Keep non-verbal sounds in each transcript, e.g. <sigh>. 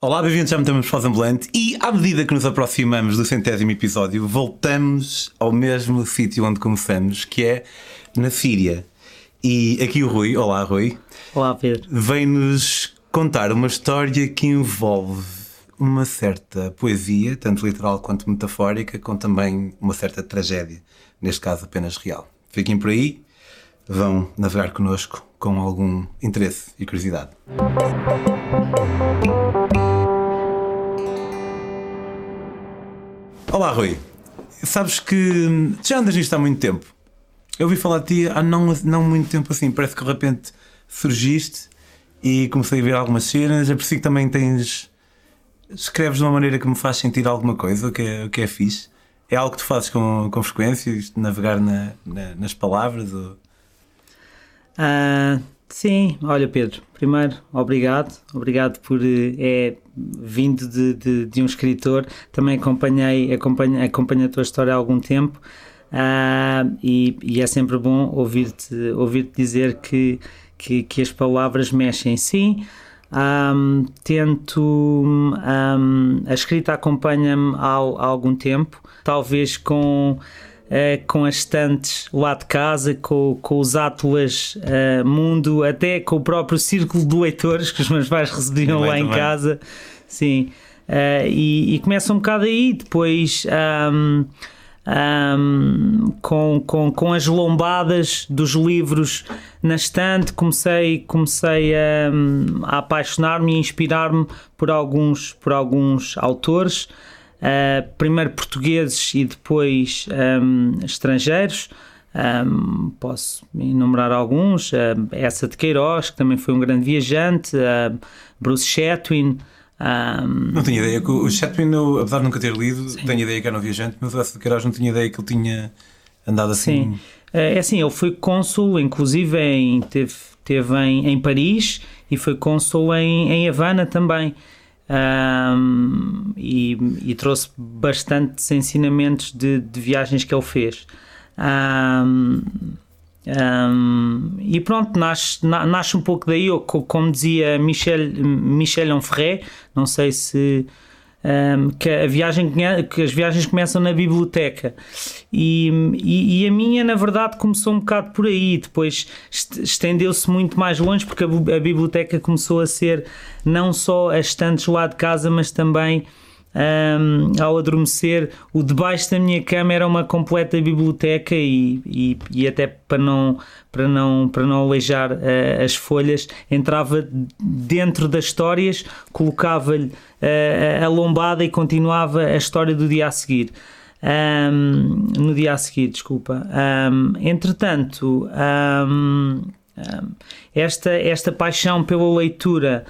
Olá, bem-vindos já metemos para o e à medida que nos aproximamos do centésimo episódio, voltamos ao mesmo sítio onde começamos, que é na Síria. E aqui o Rui, olá Rui, Olá, Pedro. vem-nos contar uma história que envolve uma certa poesia, tanto literal quanto metafórica, com também uma certa tragédia, neste caso apenas real. Fiquem por aí, vão navegar connosco com algum interesse e curiosidade. Olá, Rui. Sabes que já andas nisto há muito tempo. Eu ouvi falar de ti há não, não muito tempo assim. Parece que de repente surgiste e comecei a ver algumas cenas. Aprecio que também tens. Escreves de uma maneira que me faz sentir alguma coisa, o que é, o que é fixe. É algo que tu fazes com, com frequência, isto, navegar na- na- nas palavras? Ou... Ah, sim, olha, Pedro, primeiro, obrigado. Obrigado por. eh, É vindo de, de, de um escritor. Também acompanhei, acompanhei, acompanhei a tua história há algum tempo. Ah, e, e é sempre bom ouvir-te ouvir dizer que, que, que as palavras mexem. Sim, Ahm, tento. ahm, a escrita acompanha-me há, há algum tempo, talvez com. Eh, com as estantes lá de casa, com, com os Atlas eh, Mundo, até com o próprio círculo de leitores que os meus pais recebiam Também, lá em casa. Sim. Eh, e, e começa um bocado aí, depois. ahm, ahm, com, com, com as lombadas dos livros na estante, comecei, comecei a, a apaixonar-me e inspirar-me por alguns, por alguns autores, ah, primeiro portugueses e depois ahm, estrangeiros. Ahm, posso enumerar alguns, ah, essa de Queiroz, que também foi um grande viajante, ah, Bruce Chatwin. ahm, Não tinha ideia que o Chatwin, eu, apesar de nunca ter lido, tenho ideia que era um viajante, mas o Essa de Queiroz não tinha ideia que ele tinha andado assim. Sim. É assim, ele foi cônsul, inclusive em, teve, teve em, em Paris e foi cônsul em, em Havana também. Ahm, e, e trouxe bastantes ensinamentos de, de viagens que ele fez. Ahm, ahm, e pronto, nasce, na- nasce um pouco daí, como dizia Michel, Michel Onfray, não sei se um, que, a viagem, que as viagens começam na biblioteca. E, e, e a minha na verdade começou um bocado por aí. Depois est- estendeu-se muito mais longe porque a, a biblioteca começou a ser não só as estantes lá de casa mas também um, ao adormecer o debaixo da minha cama era uma completa biblioteca e, e, e até para não para não para não aleijar eh, as folhas entrava dentro das histórias colocava-lhe eh, a lombada e continuava a história do dia a seguir. Ahm, no dia a seguir desculpa. Ahm, entretanto esta esta paixão pela leitura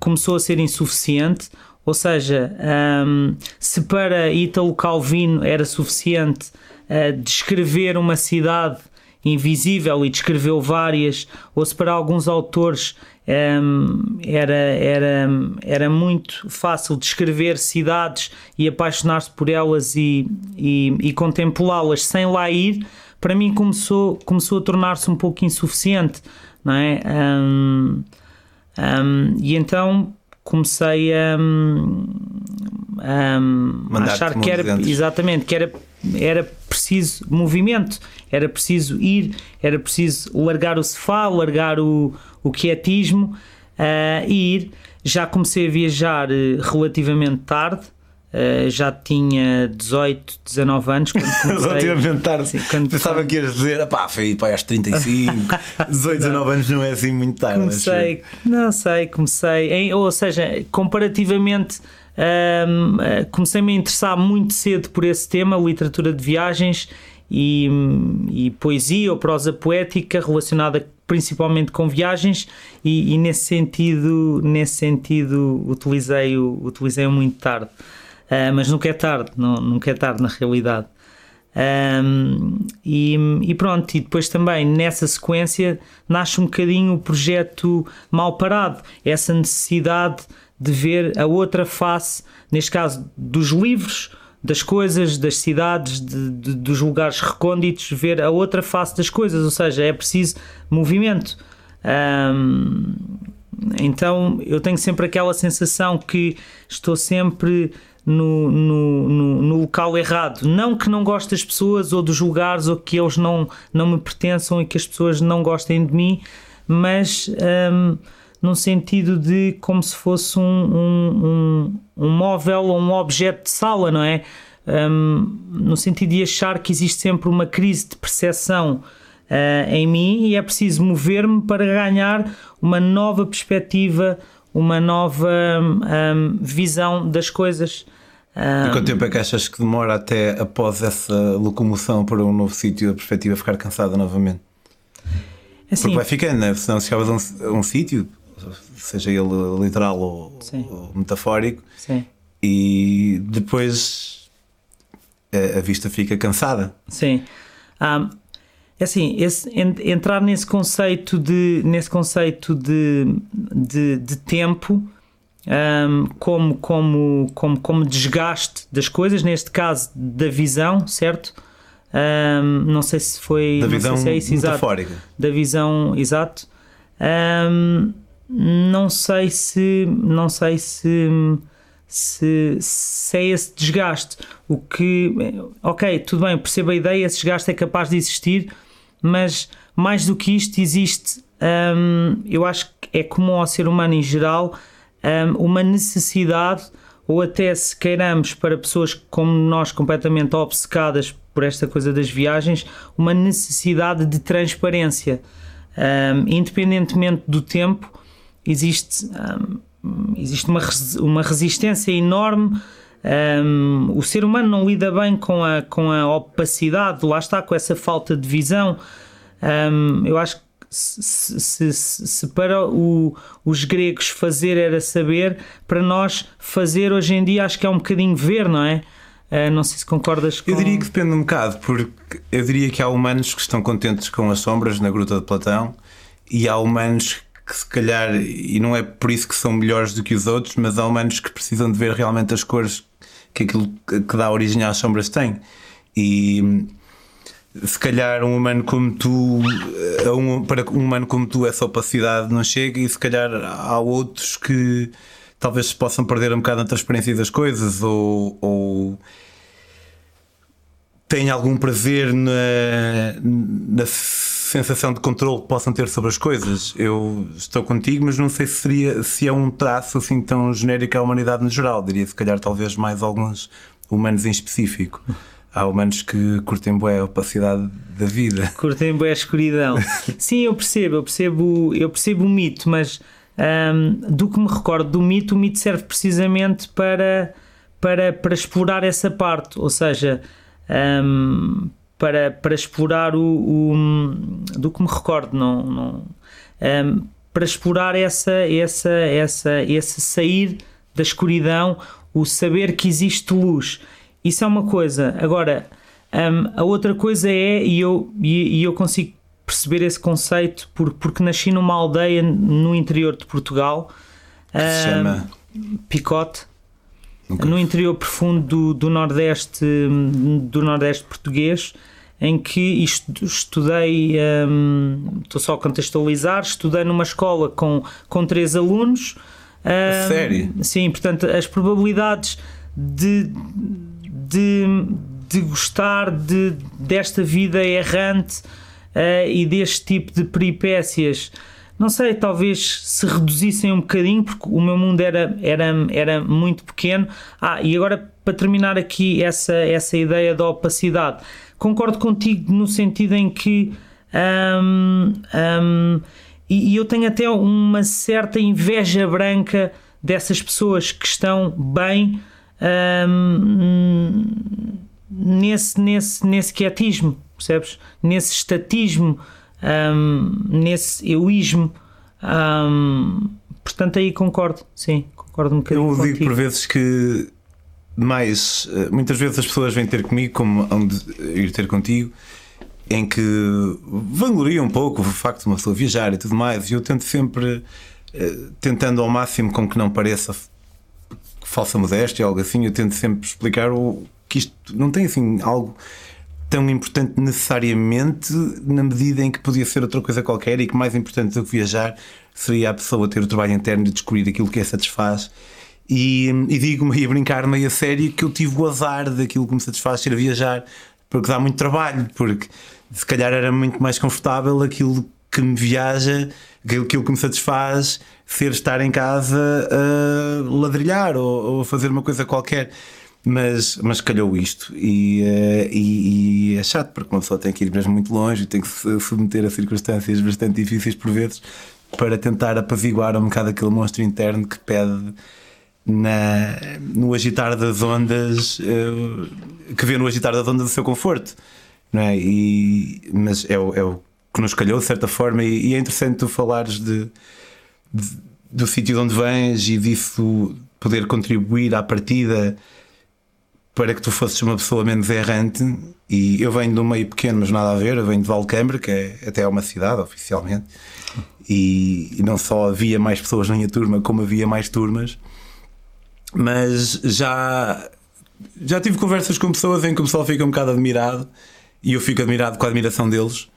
começou a ser insuficiente ou seja, ahm, se para Ítalo Calvino era suficiente ah, descrever uma cidade invisível e descreveu várias, ou se para alguns autores ahm, era, era, era muito fácil descrever cidades e apaixonar-se por elas e, e, e contemplá-las sem lá ir, para mim começou, começou a tornar-se um pouco insuficiente, não é? Ahm, ahm, e então comecei a, a Mandar-te achar que era exatamente que era, era preciso movimento, era preciso ir, era preciso largar o sofá, largar o, o quietismo ah, e ir. Já comecei a viajar eh, relativamente tarde, ah, já tinha 18, 19 anos quando <laughs> comecei. Tarde. Sim, quando- Pensava que ias dizer, pá, foi para aos 35, 18, 19 anos não é assim muito tarde. Comecei, não sei, comecei, em, ou seja, comparativamente, hum, eh, comecei-me a interessar muito cedo por esse tema, literatura de viagens e, e poesia ou prosa poética relacionada principalmente com viagens e, e nesse sentido, nesse sentido utilizei-o utilizei muito tarde. Ah, mas nunca é tarde, não, nunca é tarde na realidade. Um, e, e pronto, e depois também nessa sequência nasce um bocadinho o projeto mal parado, essa necessidade de ver a outra face, neste caso dos livros, das coisas, das cidades, de- de- dos lugares recônditos, ver a outra face das coisas, ou seja, é preciso movimento. Um, então eu tenho sempre aquela sensação que estou sempre no, no, no, no, local errado. Não que não goste das pessoas ou dos lugares ou que eles não, não me pertençam e que as pessoas não gostem de mim, mas um, num sentido de como se fosse um, um, um, um móvel ou um objeto de sala, não é? Um, no sentido de achar que existe sempre uma crise de percepção uh, em mim e é preciso mover-me para ganhar uma nova perspectiva, uma nova um, visão das coisas. Um, e quanto tempo é que achas que demora até após essa locomoção para um novo sítio a perspectiva ficar cansada novamente? Assim, Porque vai ficando, né? se não chegavas a um, um sítio, seja ele literal ou, ou metafórico, sim. e depois a, a, vista fica cansada. Sim. Um, é assim, esse, entrar nesse conceito de, nesse conceito de, de, de tempo um, como, como, como, como desgaste das coisas, neste caso da visão, certo? Um, não sei se foi da visão se é isso, metafórica. Exato, da visão, exato. Um, não sei se não sei se, se, se é esse desgaste. O que ok, tudo bem, percebo a ideia, esse desgaste é capaz de existir, mas mais do que isto, existe, eu acho que é comum ao ser humano em geral, hum, uma necessidade, ou até se queiramos para pessoas como nós, completamente obcecadas por esta coisa das viagens, uma necessidade de transparência. Um, independentemente do tempo, existe, um, existe uma, uma resistência enorme um, o ser humano não lida bem com a, com a opacidade, lá está, com essa falta de visão. Um, eu acho que se, se, se para o, os gregos fazer era saber, para nós fazer hoje em dia acho que é um bocadinho ver, não é? Uh, não sei se concordas com. Eu diria que depende um bocado, porque eu diria que há humanos que estão contentes com as sombras na Gruta de Platão e há humanos que se calhar, e não é por isso que são melhores do que os outros, mas há humanos que precisam de ver realmente as cores que aquilo que dá origem às sombras tem. E se calhar um humano como tu, um, para um humano como tu, essa opacidade não chega, e se calhar há outros que talvez possam perder um bocado a transparência das coisas ou, ou têm algum prazer na, na sensação de controle que possam ter sobre as coisas. Eu estou contigo, mas não sei se, seria, se é um traço assim tão genérico à humanidade no geral. Diria se calhar talvez mais alguns humanos em específico. Há humanos que curtem bem a opacidade da vida. <laughs> Curtem bem a escuridão. Sim, eu percebo, eu percebo, eu percebo o mito, mas um, do que me recordo do mito, o mito serve precisamente para, para, para explorar essa parte, ou seja, um, para, para explorar o, o, do que me recordo, não, não um, para explorar essa, essa, essa, esse sair da escuridão, o saber que existe luz. Isso é uma coisa. Agora, um, a outra coisa é, e eu, e, e eu consigo perceber esse conceito por, porque nasci numa aldeia no interior de Portugal. Que um, se chama Picote. Nunca. No interior profundo do, do Nordeste do Nordeste português em que estudei, um, estou só a contextualizar, estudei numa escola com, com três alunos. Um, Sério? Sim, portanto, as probabilidades de, de, de gostar de, desta vida errante uh, e deste tipo de peripécias não sei, talvez se reduzissem um bocadinho, porque o meu mundo era, era, era muito pequeno. Ah, e agora para terminar aqui essa, essa ideia da opacidade, concordo contigo no sentido em que. Um, um, e, e eu tenho até uma certa inveja branca dessas pessoas que estão bem um, nesse, nesse, nesse quietismo, percebes? Nesse estatismo, um, nesse egoísmo. Um, portanto, aí concordo, sim, concordo um bocadinho. Eu digo contigo. por vezes que mais eh, muitas vezes as pessoas vêm ter comigo como hão de ir ter contigo em que vangloriam um pouco o facto de uma pessoa viajar e tudo mais e eu tento sempre eh, tentando ao máximo com que não pareça falsa modéstia algo assim eu tento sempre explicar o, que isto não tem assim algo tão importante necessariamente na medida em que podia ser outra coisa qualquer e que mais importante do que viajar seria a pessoa ter o trabalho interno de descobrir aquilo que a satisfaz. E, e digo-me a brincar meio a sério que eu tive o azar daquilo que me satisfaz ser viajar, porque dá muito trabalho, porque se calhar era muito mais confortável aquilo que me viaja, aquilo que me satisfaz ser estar em casa a ladrilhar ou, ou fazer uma coisa qualquer. Mas, mas calhou isto e, uh, e, e, é chato porque uma pessoa tem que ir mesmo muito longe e tem que se submeter a circunstâncias bastante difíceis por vezes para tentar apaziguar um bocado aquele monstro interno que pede na, no agitar das ondas uh, que vê no agitar das ondas o seu conforto não é? E, mas é o, é o que nos calhou de certa forma e, e é interessante tu falares de, de do sítio de onde vens e disso poder contribuir à partida para que tu fosses uma pessoa menos errante. E eu venho de um meio pequeno, mas nada a ver. Eu venho de Valcambre, que é até uma cidade oficialmente. E, e, não só havia mais pessoas na minha turma, como havia mais turmas. Mas já, já tive conversas com pessoas em que o pessoal fica um bocado admirado. E eu fico admirado com a admiração deles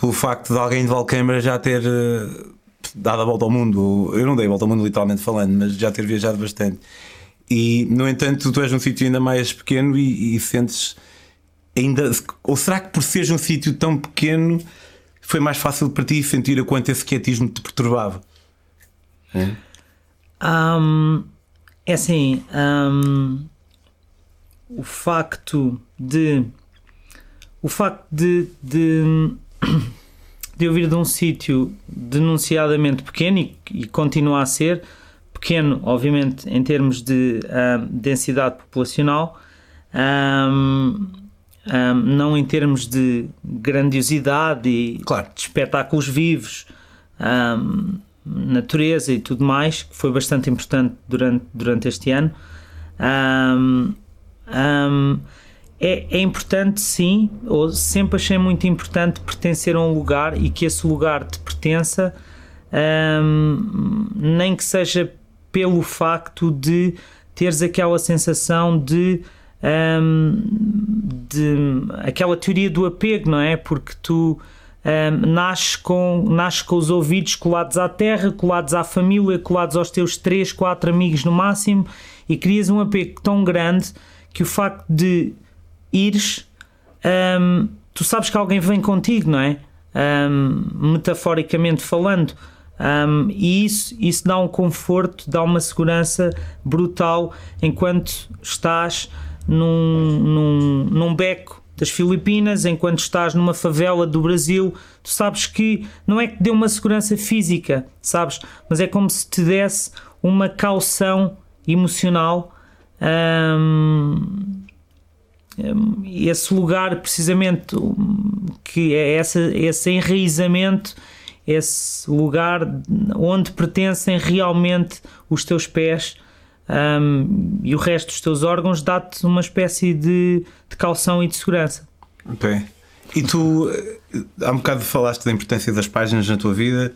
pelo facto de alguém de Valcambra já ter eh, dado a volta ao mundo. Eu não dei a volta ao mundo, literalmente falando, mas já ter viajado bastante. E, no entanto, tu és um sítio ainda mais pequeno e, e sentes ainda. Ou será que por seres um sítio tão pequeno foi mais fácil para ti sentir a quanto esse quietismo te perturbava? É, um, é assim. Um, o facto de. O facto de, de, de eu vir de um sítio denunciadamente pequeno e, e continua a ser pequeno, obviamente, em termos de um, densidade populacional, um, um, não em termos de grandiosidade e claro. de espetáculos vivos, natureza e tudo mais, que foi bastante importante durante, durante este ano. É, é, importante, sim, ou sempre achei muito importante pertencer a um lugar e que esse lugar te pertença, um, nem que seja pelo facto de teres aquela sensação de, um, de aquela teoria do apego, não é? Porque tu um, nasces, com, nasces com os ouvidos colados à terra, colados à família, colados aos teus 3, 4 amigos no máximo e crias um apego tão grande que o facto de ires, um, tu sabes que alguém vem contigo, não é? Um, metaforicamente falando. Um, e isso, isso dá um conforto, dá uma segurança brutal enquanto estás num, num, num beco das Filipinas, enquanto estás numa favela do Brasil, tu sabes que não é que dê uma segurança física, sabes? Mas é como se te desse uma caução emocional. Um, esse lugar, precisamente, que é essa, esse enraizamento esse lugar onde pertencem realmente os teus pés um, e o resto dos teus órgãos dá-te uma espécie de, de calção e de segurança. Ok. E tu, há um bocado falaste da importância das páginas na tua vida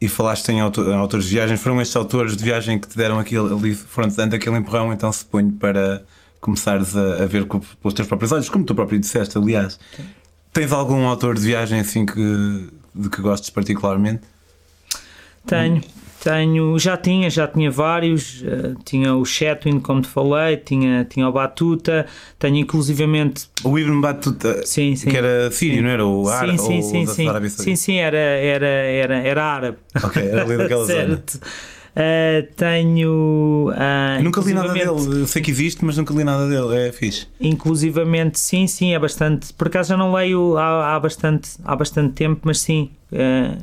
e falaste em, autor, em autores de viagem. Foram estes autores de viagem que te deram aquele, ali, foram dando aquele empurrão, então se põe para começares a, a ver com, pelos teus próprios olhos, como tu próprio disseste, aliás. Sim. Tens algum autor de viagem assim que de que gostes particularmente? Tenho, tenho, já tinha, já tinha vários, uh, tinha o Chetwin, como te falei, tinha, tinha o Batuta, tenho inclusivamente... O Ibn Batuta, sim, sim, que era sírio, sim. não era? O árabe, sim, sim, sim, sim, sim, era, era, era, era árabe. Ok, era ali daquela <laughs> certo. zona. Uh, tenho. Uh, nunca li nada dele, sei que existe, mas nunca li nada dele, é fixe. Inclusivamente, sim, sim, é bastante. Por acaso já não leio há, há, bastante, há bastante tempo, mas sim, uh,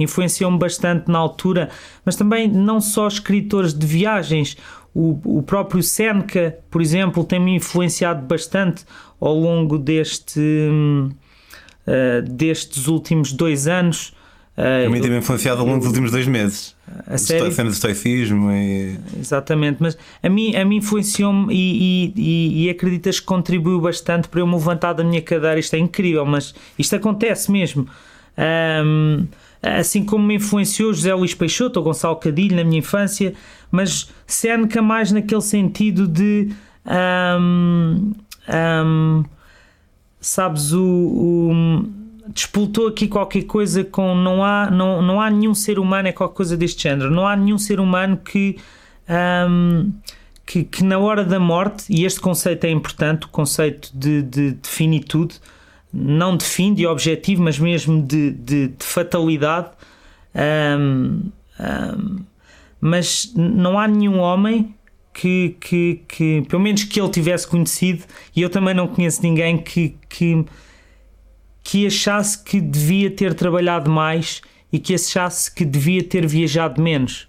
influenciou-me bastante na altura. Mas também não só escritores de viagens, o, o próprio Seneca, por exemplo, tem-me influenciado bastante ao longo deste, destes últimos dois anos. Uh, a mim tem-me influenciado ao longo dos últimos dois meses. A série... A cena do estoicismo e... Exatamente, mas a mim, a mim influenciou-me e, e, e, acreditas que contribuiu bastante para eu me levantar da minha cadeira. Isto é incrível, mas isto acontece mesmo. Um, assim como me influenciou José Luís Peixoto ou Gonçalo Cadilho na minha infância, mas Seneca mais naquele sentido de um, um, sabes o, o despoltou aqui qualquer coisa com não há, não, não há nenhum ser humano, é qualquer coisa deste género, não há nenhum ser humano que, um, que, que, na hora da morte, e este conceito é importante, o conceito de, de, de finitude, não de fim, de objetivo, mas mesmo de, de, de fatalidade. Um, um, mas não há nenhum homem que, que, que, pelo menos que ele tivesse conhecido, e eu também não conheço ninguém que, que, que achasse que devia ter trabalhado mais e que achasse que devia ter viajado menos.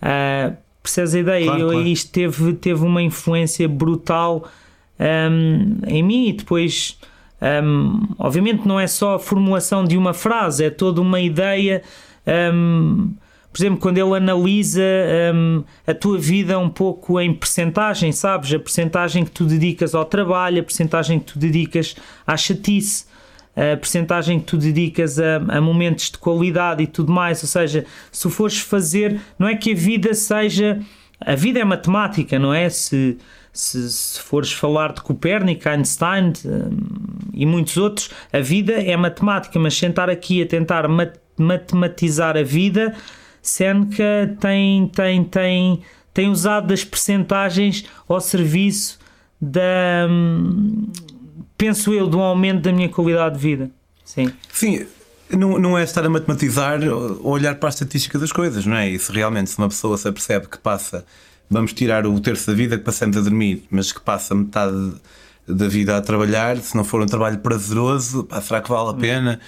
Uh, percebes a ideia? Claro, eu, claro. Isto teve, teve uma influência brutal um, em mim e depois. Um, obviamente não é só a formulação de uma frase, é toda uma ideia um, por exemplo, quando ele analisa um, a tua vida um pouco em percentagem, sabes? A percentagem que tu dedicas ao trabalho, a percentagem que tu dedicas à chatice, a percentagem que tu dedicas a, a, momentos de qualidade e tudo mais. Ou seja, se fores fazer, não é que a vida seja. A vida é matemática, não é? Se, se, se fores falar de Copérnico, Einstein um, e muitos outros, a vida é matemática, mas sentar aqui a tentar mat matematizar a vida Seneca tem, tem, tem, tem usado das percentagens ao serviço da, hum, penso eu, de um aumento da minha qualidade de vida. Sim. Sim. Não, não é estar a matematizar ou olhar para a estatística das coisas, não é? E se realmente se uma pessoa se apercebe que passa, vamos tirar o terço da vida que passamos a dormir, mas que passa metade da vida a trabalhar, se não for um trabalho prazeroso, pá, será que vale a pena?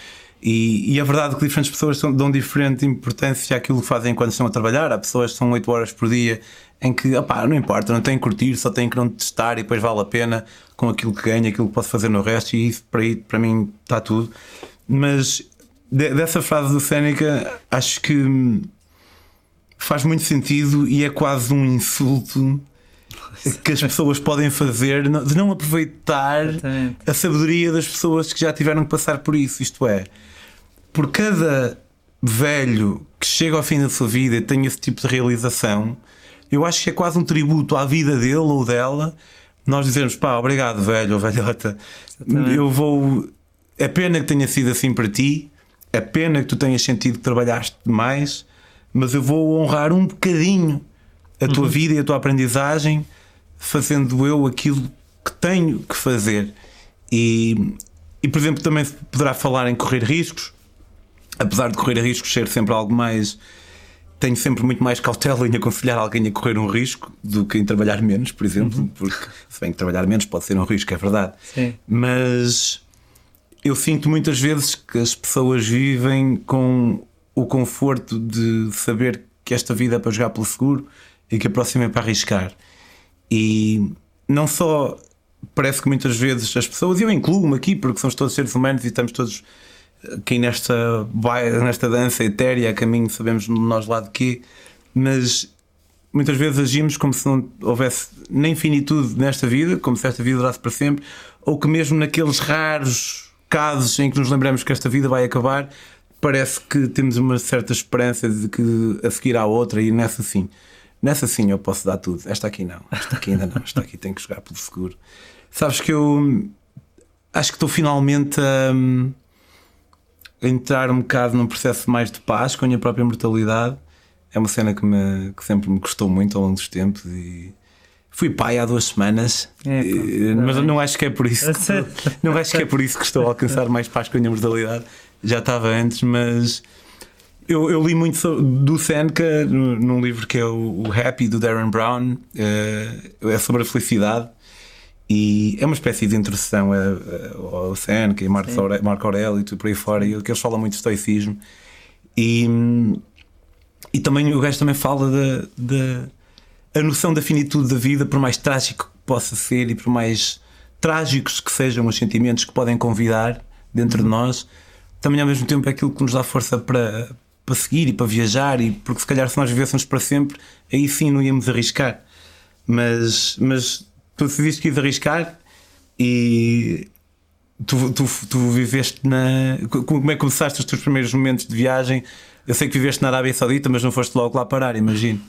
E, e é verdade que diferentes pessoas dão diferente importância àquilo que fazem quando estão a trabalhar. Há pessoas que são 8 horas por dia em que, opá, não importa, não têm que curtir, só têm que não testar e depois vale a pena com aquilo que ganha, aquilo que posso fazer no resto. E isso para, aí, para mim está tudo. Mas de, dessa frase do Seneca, acho que faz muito sentido e é quase um insulto <laughs> que as pessoas podem fazer de não aproveitar Exatamente. a sabedoria das pessoas que já tiveram que passar por isso. Isto é, por cada velho que chega ao fim da sua vida e tem esse tipo de realização, eu acho que é quase um tributo à vida dele ou dela. Nós dizemos, pá, obrigado, velho ou velhota. Exatamente. Eu vou. É pena que tenha sido assim para ti, é pena que tu tenhas sentido que trabalhaste demais, mas eu vou honrar um bocadinho a tua uhum. vida e a tua aprendizagem fazendo eu aquilo que tenho que fazer. E, e por exemplo, também se poderá falar em correr riscos, apesar de correr riscos ser sempre algo mais. Tenho sempre muito mais cautela em aconselhar alguém a correr um risco do que em trabalhar menos, por exemplo, uhum. porque se bem que trabalhar menos pode ser um risco, é verdade. Sim. Mas eu sinto muitas vezes que as pessoas vivem com o conforto de saber que esta vida é para jogar pelo seguro e que a próxima é para arriscar. E não só parece que muitas vezes as pessoas, e eu incluo-me aqui porque somos todos seres humanos e estamos todos aqui nesta, nesta dança etérea, a caminho, sabemos nós lá de quê, mas muitas vezes agimos como se não houvesse nem finitude nesta vida, como se esta vida durasse para sempre, ou que mesmo naqueles raros casos em que nos lembramos que esta vida vai acabar, parece que temos uma certa esperança de que a seguir há outra e nessa sim. Nessa sim eu posso dar tudo. Esta aqui não. Esta aqui ainda não. Esta aqui tem que jogar pelo seguro. Sabes que eu acho que estou finalmente a, a entrar um bocado num processo mais de paz com a minha própria mortalidade. É uma cena que, me, que sempre me custou muito ao longo dos tempos e fui pai há duas semanas, é, e, mas não acho que é por isso que, <laughs> não acho que é por isso que estou a alcançar mais paz com a minha mortalidade. Já estava antes, mas eu, eu, li muito do Seneca num livro que é o, o Happy do Darren Brown, uh, é sobre a felicidade e é uma espécie de introdução ao Seneca e Marco, Marco Aurélio e tudo por aí fora, e que eles falam muito de estoicismo. E, e também o gajo também fala da, da a noção da finitude da vida, por mais trágico que possa ser e por mais trágicos que sejam os sentimentos que podem convidar dentro de uhum. nós, também ao mesmo tempo é aquilo que nos dá força para, para seguir e para viajar, e porque se calhar se nós vivêssemos para sempre, aí sim não íamos arriscar. Mas, mas tu decidiste que ias arriscar e tu, tu, tu viveste na. Como é que começaste os teus primeiros momentos de viagem? Eu sei que viveste na Arábia Saudita, mas não foste logo lá parar, imagino.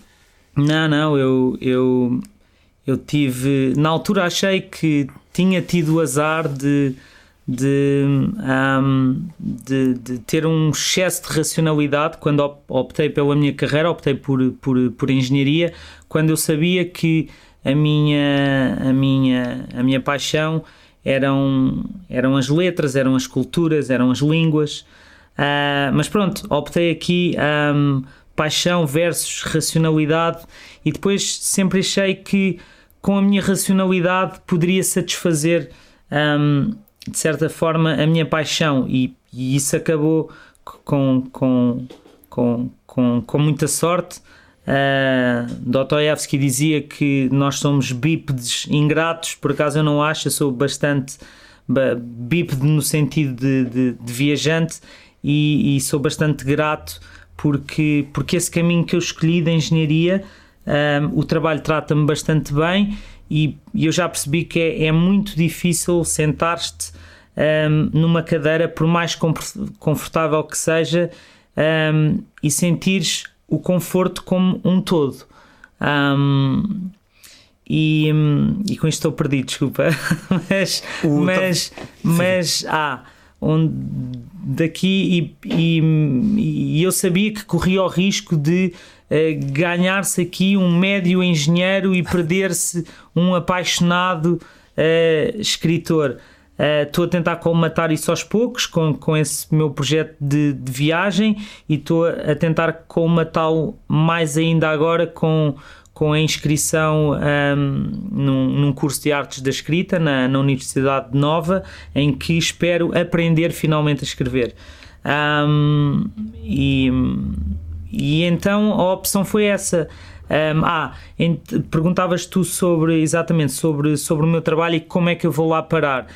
Não, não, eu, eu, eu tive. Na altura achei que tinha tido o azar de de, um, de, de, ter um excesso de racionalidade quando optei pela minha carreira, optei por, por, por engenharia, quando eu sabia que a minha, a minha, a minha paixão eram, eram as letras, eram as culturas, eram as línguas. Uh, mas pronto, optei aqui um, paixão versus racionalidade e depois sempre achei que com a minha racionalidade poderia satisfazer um, de certa forma, a minha paixão. E, e isso acabou com, com, com, com, com muita sorte. Uh, Dostoevsky dizia que nós somos bípedes ingratos, por acaso eu não acho, eu sou bastante bípede no sentido de, de, de viajante. E, e, sou bastante grato porque, porque esse caminho que eu escolhi da engenharia, um, o trabalho trata-me bastante bem e, e, eu já percebi que é, é muito difícil sentar-te um, numa cadeira, por mais confortável que seja, um, e sentires o conforto como um todo. Um, e, e com isto estou perdido, desculpa. <laughs> mas, mas, mas ah, onde, daqui e, e, e, eu sabia que corria o risco de ganhar-se aqui um médio engenheiro e perder-se um apaixonado uh, escritor. Estou uh, a tentar colmatar isso aos poucos com, com esse meu projeto de, de viagem e estou a tentar colmatá-lo mais ainda agora com, com a inscrição um, num, num, curso de artes da escrita na, na Universidade de Nova, em que espero aprender finalmente a escrever. Um, e, e então a opção foi essa. Um, ah, perguntavas tu sobre exatamente sobre, sobre o meu trabalho e como é que eu vou lá parar.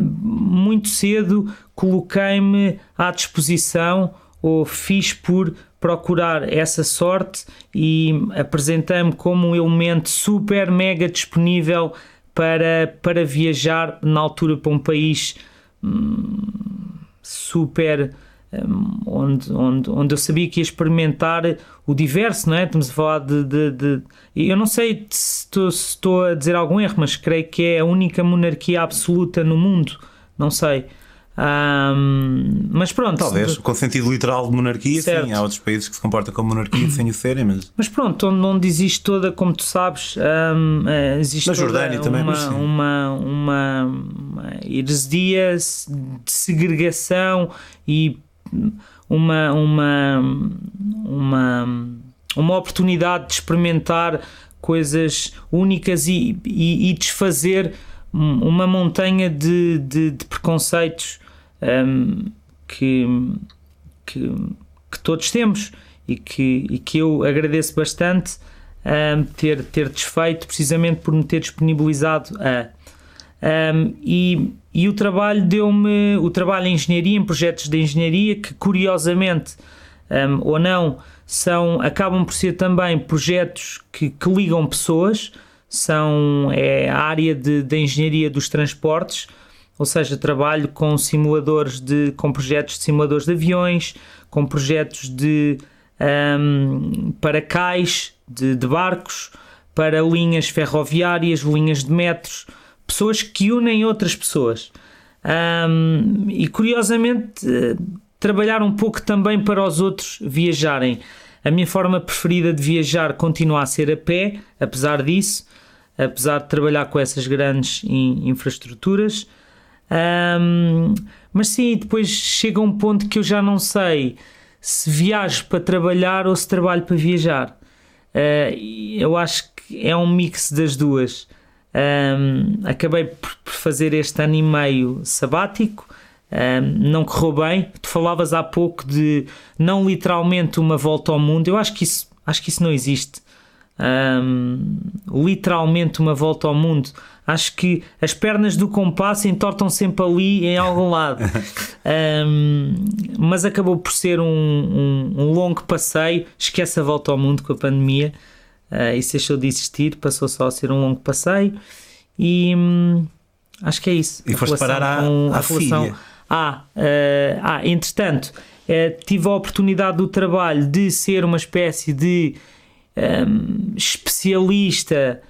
Muito cedo coloquei-me à disposição ou fiz por procurar essa sorte e apresentei-me como um elemento super mega disponível para, para viajar na altura para um país hum, super onde, onde, onde eu sabia que ia experimentar o diverso, não é? Estamos a falar de. de, de eu não sei se estou, se estou, a dizer algum erro, mas creio que é a única monarquia absoluta no mundo. Não sei. Um, mas pronto. Talvez, com sentido literal de monarquia, certo. sim. Há outros países que se comportam como monarquia <clears throat> sem o serem, mas. Mas pronto, onde, onde existe toda, como tu sabes, um, eh, existe Na Jordânia também, uma, uma, uma, uma heresia de segregação e uma, uma, uma, uma oportunidade de experimentar coisas únicas e, e, e desfazer uma montanha de, de, de preconceitos um, que, que, que, todos temos e que, e que eu agradeço bastante um, ter, ter desfeito precisamente por me ter disponibilizado a. Um, e, e o trabalho deu-me o trabalho em engenharia, em projetos de engenharia, que curiosamente um, ou não são, acabam por ser também projetos que, que ligam pessoas, são é a área de, de engenharia dos transportes, ou seja, trabalho com simuladores de com projetos de simuladores de aviões, com projetos de um, para cais de, de barcos, para linhas ferroviárias, linhas de metros pessoas que unem outras pessoas. Um, e curiosamente, trabalhar um pouco também para os outros viajarem. A minha forma preferida de viajar continua a ser a pé, apesar disso, apesar de trabalhar com essas grandes infraestruturas. Um, mas sim, depois chega um ponto que eu já não sei se viajo para trabalhar ou se trabalho para viajar. Uh, eu acho que é um mix das duas. Um, acabei por fazer este ano e meio sabático. Um, não correu bem. Tu falavas há pouco de não literalmente uma volta ao mundo. Eu acho que isso, acho que isso não existe. Um, literalmente uma volta ao mundo. Acho que as pernas do compasso entortam sempre ali em algum <laughs> lado. Um, mas acabou por ser um, um, um, longo passeio. Esquece a volta ao mundo com a pandemia. Uh, isso deixou de existir, passou só a ser um longo passeio e hum, acho que é isso. E foste parar à, com, à filha. Ah, uh, ah, entretanto, uh, tive a oportunidade do trabalho de ser uma espécie de um, especialista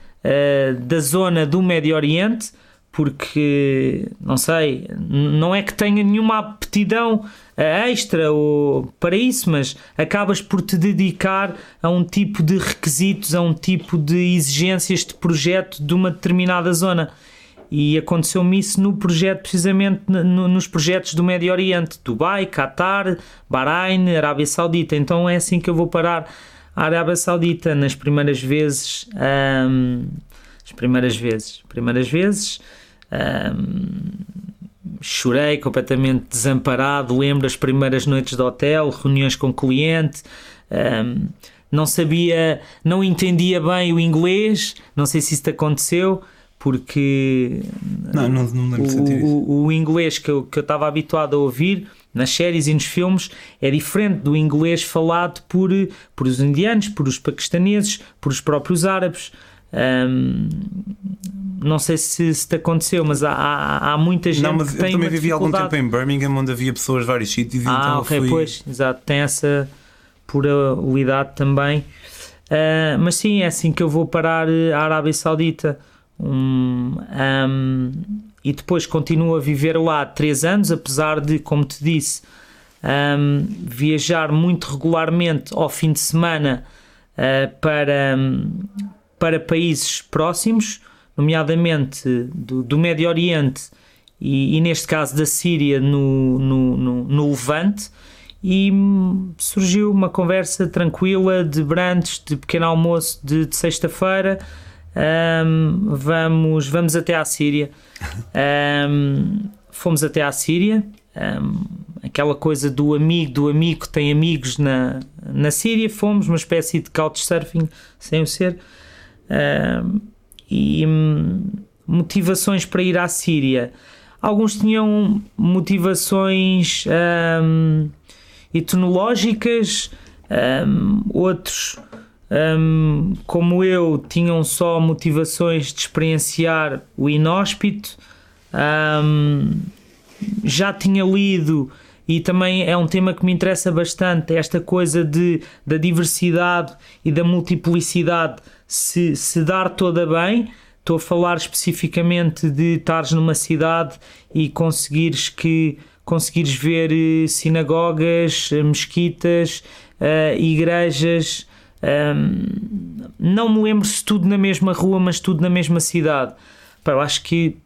da zona do Médio Oriente, porque não sei, não é que tenha nenhuma aptidão extra ou para isso, mas acabas por te dedicar a um tipo de requisitos, a um tipo de exigências de projeto de uma determinada zona. E aconteceu-me isso no projeto, precisamente no, nos projetos do Médio Oriente, Dubai, Qatar, Bahrein, Arábia Saudita. Então é assim que eu vou parar a Arábia Saudita nas primeiras vezes. Um, as primeiras vezes. Primeiras vezes um, chorei completamente desamparado. Lembro as primeiras noites de hotel, reuniões com cliente. Um, não sabia, não entendia bem o inglês. Não sei se isso te aconteceu, porque não, não, não o, o, o, inglês que eu, que eu estava habituado a ouvir nas séries e nos filmes é diferente do inglês falado por, por os indianos, por os paquistaneses, por os próprios árabes. Um, não sei se, se te aconteceu, mas há, há, há muita gente não, mas que eu também vivi algum tempo em Birmingham onde havia pessoas de vários sítios ah, então ok, fui... pois, exato, tem essa pluralidade também. Uh, mas sim, é assim que eu vou parar a Arábia Saudita. Um, um, e depois continuo a viver lá três anos, apesar de, como te disse, um, viajar muito regularmente ao fim de semana uh, para, para países próximos, nomeadamente do, do Médio Oriente e, e, neste caso da Síria no, no, no, no Levante. E surgiu uma conversa tranquila de brandes, de pequeno almoço de, de sexta-feira. Um, vamos, vamos até à Síria. Um, fomos até à Síria. Um, aquela coisa do amigo do amigo que tem amigos na, na Síria. Fomos uma espécie de couchsurfing, sem o ser. E hum, motivações para ir à Síria. Alguns tinham motivações um, etnológicas, um, outros, um, como eu, tinham só motivações de experienciar o inóspito. já tinha lido e também é um tema que me interessa bastante esta coisa de, da diversidade e da multiplicidade se, se dar toda bem estou a falar especificamente de estares numa cidade e conseguires que conseguires ver eh, sinagogas, eh, mesquitas, uh, igrejas. Um, não me lembro se tudo na mesma rua, mas tudo na mesma cidade. Eu acho que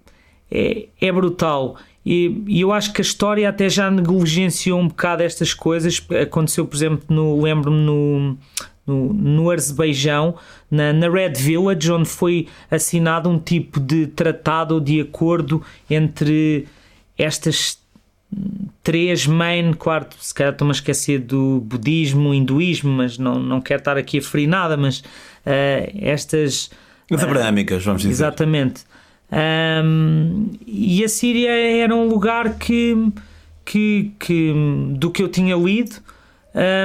é, é brutal. E, e, eu acho que a história até já negligenciou um bocado estas coisas. Aconteceu, por exemplo, no lembro-me no, no, no Azerbaijão, na, na Red Village, onde foi assinado um tipo de tratado ou de acordo entre estas três main, claro, se calhar estou-me a esquecer do budismo, hinduísmo, mas não, não quero estar aqui a ferir nada, mas uh, estas. As abraâmicas, vamos dizer. Exatamente. Um, e a Síria era um lugar que, que, que do que eu tinha lido,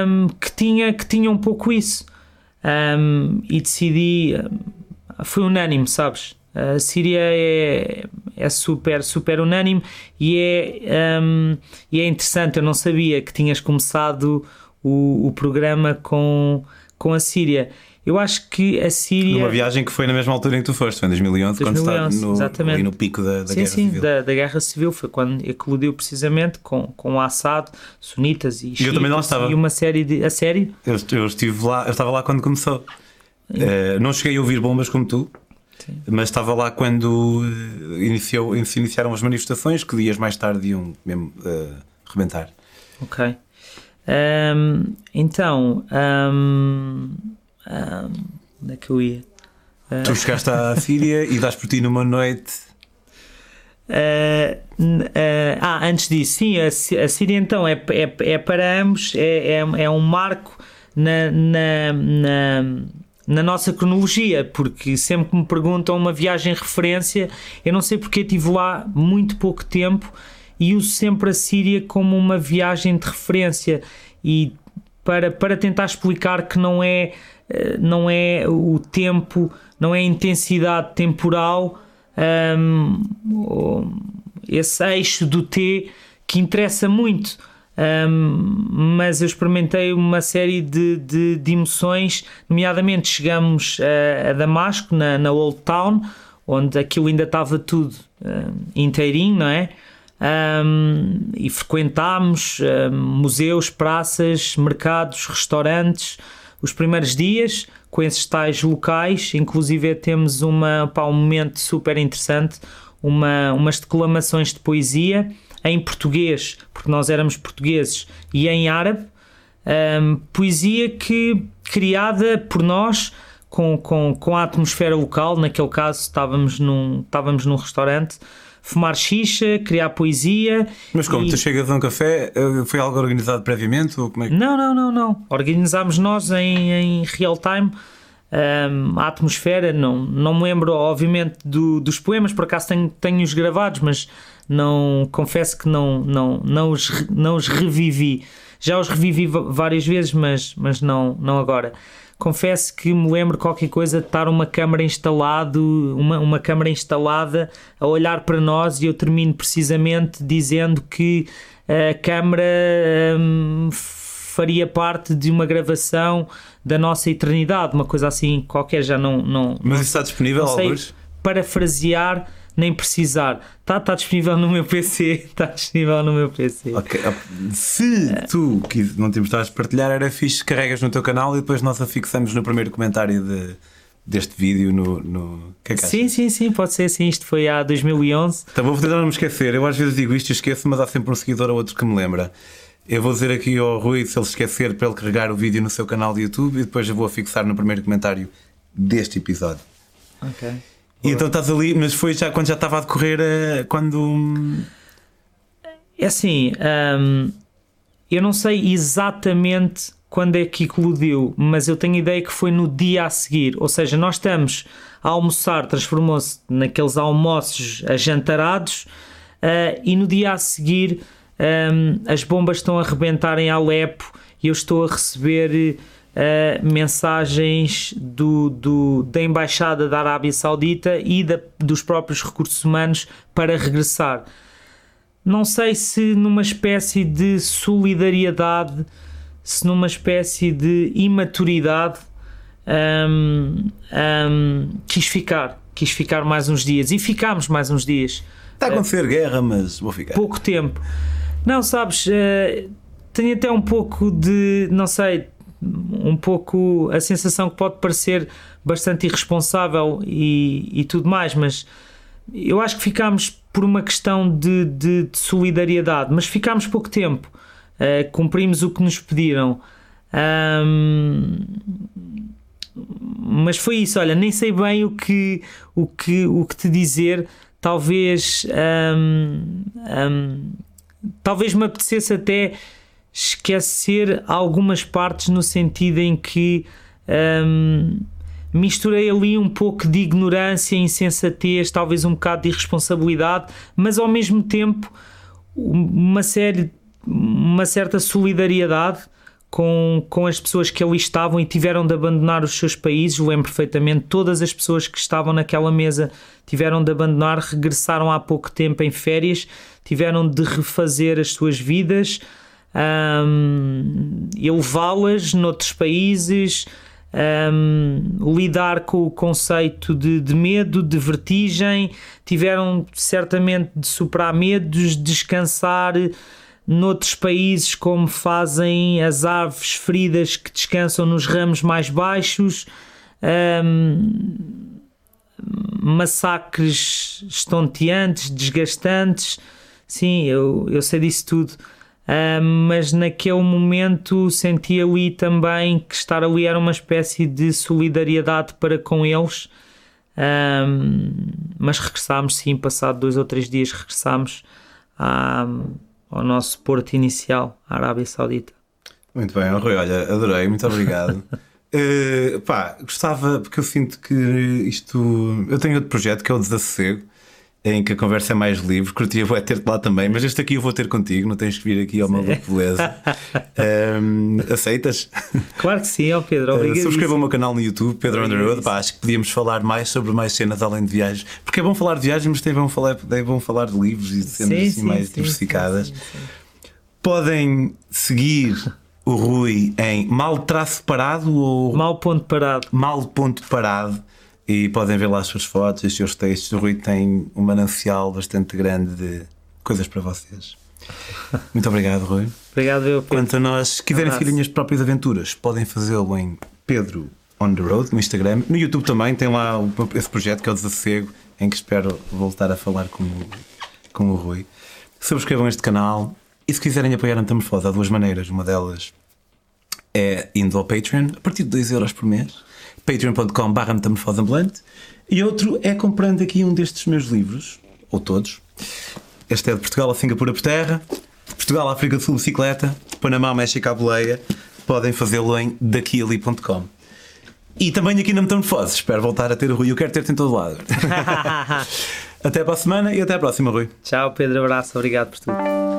um, que, tinha, que tinha um pouco isso. Um, e decidi, foi unânime, sabes? A Síria é, é super, super unânime e é, e é interessante. Eu não sabia que tinhas começado o, o programa com, com a Síria. Eu acho que a Síria. Numa viagem que foi na mesma altura em que tu foste, foi em 2011, 2011 quando está no, no pico da, da sim, Guerra sim, Civil. Da, da Guerra Civil, foi quando eclodiu precisamente com, com o Assad, sunitas e, e eu também lá estava. e uma série de. A série? Eu, eu, estive lá, eu estava lá quando começou. Uh, não cheguei a ouvir bombas como tu, sim. mas estava lá quando uh, iniciou, se iniciaram as manifestações, que dias mais tarde iam mesmo uh, rebentar. Ok. Um, então. Um, Onde é que eu ia? Tu chegaste à Síria e dás por ti numa noite. Uh, uh, ah, antes disso, sim, a, a Síria então é, é, é para ambos, é, é, é um marco na, na, na, na, nossa cronologia, porque sempre que me perguntam uma viagem referência, eu não sei porque estive lá muito pouco tempo e uso sempre a Síria como uma viagem de referência e para, para tentar explicar que não é eh, não é o tempo, não é a intensidade temporal, um, esse eixo do T que interessa muito. Um, mas eu experimentei uma série de, de, de emoções, nomeadamente chegamos a, a Damasco, na, na, Old Town, onde aquilo ainda estava tudo uh, inteirinho, não é? Um, e frequentámos museus, praças, mercados, restaurantes. Os primeiros dias com esses tais locais, inclusive temos uma, pá, um momento super interessante, uma, umas declamações de poesia em português, porque nós éramos portugueses, e em árabe, poesia que criada por nós com, com, com a atmosfera local, naquele caso estávamos num, estávamos num restaurante, fumar xixa, criar poesia. Mas como? e- Tu chegas a um café, eh, foi algo organizado previamente? Ou como é que... Não, não, não, não. Organizámos nós em, em real time um, a atmosfera. Não, não me lembro, obviamente, do- dos poemas, por acaso tenho, tenho os gravados, mas não confesso que não, não, não, os, não os revivi. Já os revivi várias vezes, mas, mas não, não agora. Confesso que me lembro qualquer coisa de estar uma câmara instalado, uma, uma câmara instalada a olhar para nós e eu termino precisamente dizendo que a câmara hum, faria parte de uma gravação da nossa eternidade, uma coisa assim qualquer, já não, não, Mas isso está disponível, alguns? parafrasear nem precisar. Está está disponível no meu PC, está <laughs> disponível no meu PC. Ok, ok. Se tu quis- não te importares de partilhar, era fixe, carregas no teu canal e depois nós a fixamos no primeiro comentário de- deste vídeo no. no... Que é que? Sim, sim, sim, pode ser assim. Isto foi há 2011. Então vou tentar não me esquecer. Eu às vezes digo isto e esqueço, mas há sempre um seguidor ou outro que me lembra. Eu vou dizer aqui ao Rui, se ele esquecer, para ele carregar o vídeo no seu canal de YouTube e depois eu vou fixar no primeiro comentário deste episódio. Ok. E então estás ali, mas foi já quando já estava a decorrer, eh, quando. É assim, hum, eu não sei exatamente quando é que eclodiu, mas eu tenho ideia que foi no dia a seguir. Ou seja, nós estamos a almoçar, transformou-se naqueles almoços ajantarados, ah, e no dia a seguir hum, as bombas estão a arrebentar em Alepo e eu estou a receber ah, mensagens do, do- da Embaixada da Arábia Saudita e da- dos próprios recursos humanos para regressar não sei se numa espécie de solidariedade, se numa espécie de imaturidade, hum, hum, quis ficar. Quis ficar mais uns dias. E ficámos mais uns dias. Está a acontecer guerra, mas vou ficar. Pouco tempo. Não, sabes, eh, tenho até um pouco de, não sei, um pouco a sensação que pode parecer bastante irresponsável e, e tudo mais, mas eu acho que ficámos por uma questão de, de- de solidariedade, mas ficámos pouco tempo. Eh, cumprimos o que nos pediram. Ahm, mas foi isso, olha, nem sei bem o que, o que, o que te dizer. Talvez, ahm, ahm, talvez me apetecesse até esquecer algumas partes no sentido em que ahm, misturei ali um pouco de ignorância, insensatez, talvez um bocado de irresponsabilidade, mas ao mesmo tempo uma série, uma certa solidariedade com, com as pessoas que ali estavam e tiveram de abandonar os seus países. Lembro perfeitamente, todas as pessoas que estavam naquela mesa tiveram de abandonar, regressaram há pouco tempo em férias, tiveram de refazer as suas vidas, hum, elevá-las noutros países. hum, lidar com o conceito de, de medo, de vertigem, tiveram certamente de superar medos, descansar noutros países, como fazem as aves feridas que descansam nos ramos mais baixos, hum, massacres estonteantes, desgastantes. Sim, eu, eu sei disso tudo. Hum, mas naquele momento senti ali também que estar ali era uma espécie de solidariedade para com eles. Hum, mas regressámos, sim, passado dois ou três dias, regressámos à, ao nosso porto inicial, a Arábia Saudita. Muito bem, Rui, olha, adorei, muito obrigado. <laughs> Eh, pá, gostava, porque eu sinto que isto. Eu tenho outro projeto que é o Desassossego, em que a conversa é mais livre. Curtia vou ter-te lá também, mas este aqui eu vou ter contigo, não tens que vir aqui ao grupo, beleza? <laughs> Ehm, aceitas? Claro que sim, ó Pedro, Eh, obrigado. subscreva o meu canal no YouTube, Pedro. Obrigadíssimo. Pá, acho que podíamos falar mais sobre mais cenas além de viagens, porque é bom falar de viagens, mas também é bom falar, é bom falar de livros e de cenas assim mais diversificadas. Podem seguir o Rui em mal traço parado ou Mal ponto parado. mal ponto parado e podem ver lá as suas fotos, os seus textos. O Rui tem um manancial bastante grande de coisas para vocês. Muito obrigado, Rui. Obrigado, eu. Quanto a nós, se quiserem seguir as próprias aventuras, podem fazê-lo em Pedro on the Road, no Instagram. No YouTube também tem lá esse projeto que é o Desassossego, em que espero voltar a falar com o, com o Rui. Subscrevam este canal e se quiserem apoiar a Metamorfose, há duas maneiras. Uma delas é indo ao Patreon, a partir de 2€ euros por mês, patreon.com.br metamorfoseambulante, e outro é comprando aqui um destes meus livros, ou todos. Este é de Portugal a Singapura por terra, de Portugal à África do Sul bicicleta, Panamá, México à boleia. Podem fazê-lo em daquiali.com. E também aqui na Metamorfose. Espero voltar a ter o Rui. Eu quero ter-te em todo lado. <laughs> até para a semana e até à próxima, Rui. Tchau, Pedro. Abraço. Obrigado por tudo.